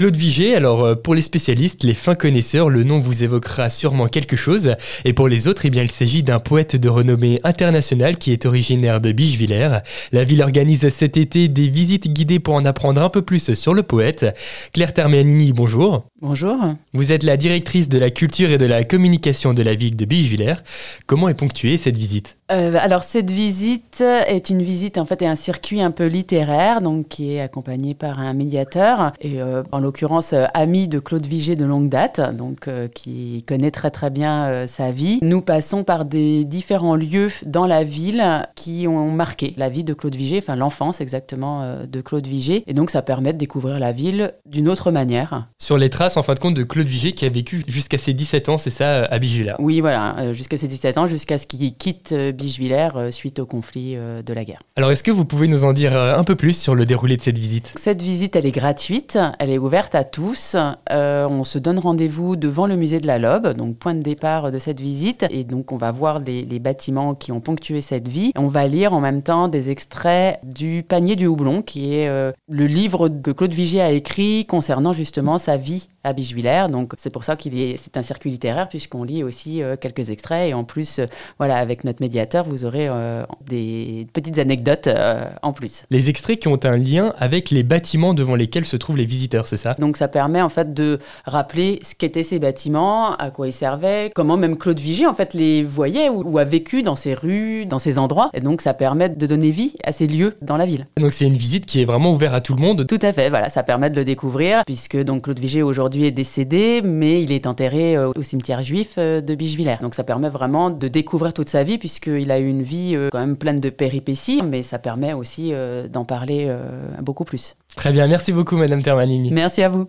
Claude Vigée, alors euh, pour les spécialistes, les fins connaisseurs, le nom vous évoquera sûrement quelque chose. Et pour les autres, eh bien, il s'agit d'un poète de renommée internationale qui est originaire de Bichevillers. La ville organise cet été des visites guidées pour en apprendre un peu plus sur le poète. Claire Termianini, bonjour. Bonjour. Vous êtes la directrice de la culture et de la communication de la ville de Bichevillers. Comment est ponctuée cette visite? Euh, alors cette visite est une visite en fait et un circuit un peu littéraire donc qui est accompagné par un médiateur et euh, en l'occurrence euh, ami de Claude Vigée de longue date donc qui connaît très très bien sa vie. Nous passons par des différents lieux dans la ville qui ont marqué la vie de Claude Vigée, enfin l'enfance exactement de Claude Vigée et donc ça permet de découvrir la ville d'une autre manière. Sur les traces en fin de compte de Claude Vigée qui a vécu jusqu'à ses 17 ans, c'est ça à Bichevillers Oui voilà, jusqu'à ses 17 ans jusqu'à ce qu'il quitte Bichevillers euh, suite au conflit euh, de la guerre. Alors est-ce que vous pouvez nous en dire euh, un peu plus sur le déroulé de cette visite? Cette visite, elle est gratuite, elle est ouverte à tous. on se donne rendez-vous devant le musée de la Lobe, donc point de départ de cette visite. Et donc on va voir les, bâtiments qui ont ponctué cette vie. On va lire en même temps des extraits du Panier du Houblon, qui est le livre que Claude Vigier a écrit concernant justement sa vie à Bichevillers. Donc c'est pour ça qu'il est, c'est un circuit littéraire puisqu'on lit aussi quelques extraits et en plus, voilà, avec notre médiateur, vous aurez euh, des petites anecdotes euh, en plus. Les extraits qui ont un lien avec les bâtiments devant lesquels se trouvent les visiteurs, c'est ça? Donc ça permet en fait de rappeler ce qu'étaient ces bâtiments, à quoi ils servaient, comment même Claude Vigier en fait les voyait ou, a vécu dans ces rues, dans ces endroits. Et donc ça permet de donner vie à ces lieux dans la ville. Donc c'est une visite qui est vraiment ouverte à tout le monde Tout à fait, voilà, ça permet de le découvrir puisque donc Claude Vigier aujourd'hui est décédé, mais il est enterré euh, au cimetière juif de Bichevillers. Donc ça permet vraiment de découvrir toute sa vie puisqu'il a eu une vie euh, quand même pleine de péripéties, mais ça permet aussi euh, d'en parler euh, beaucoup plus. Très bien, merci beaucoup Madame Termanini. Merci à vous.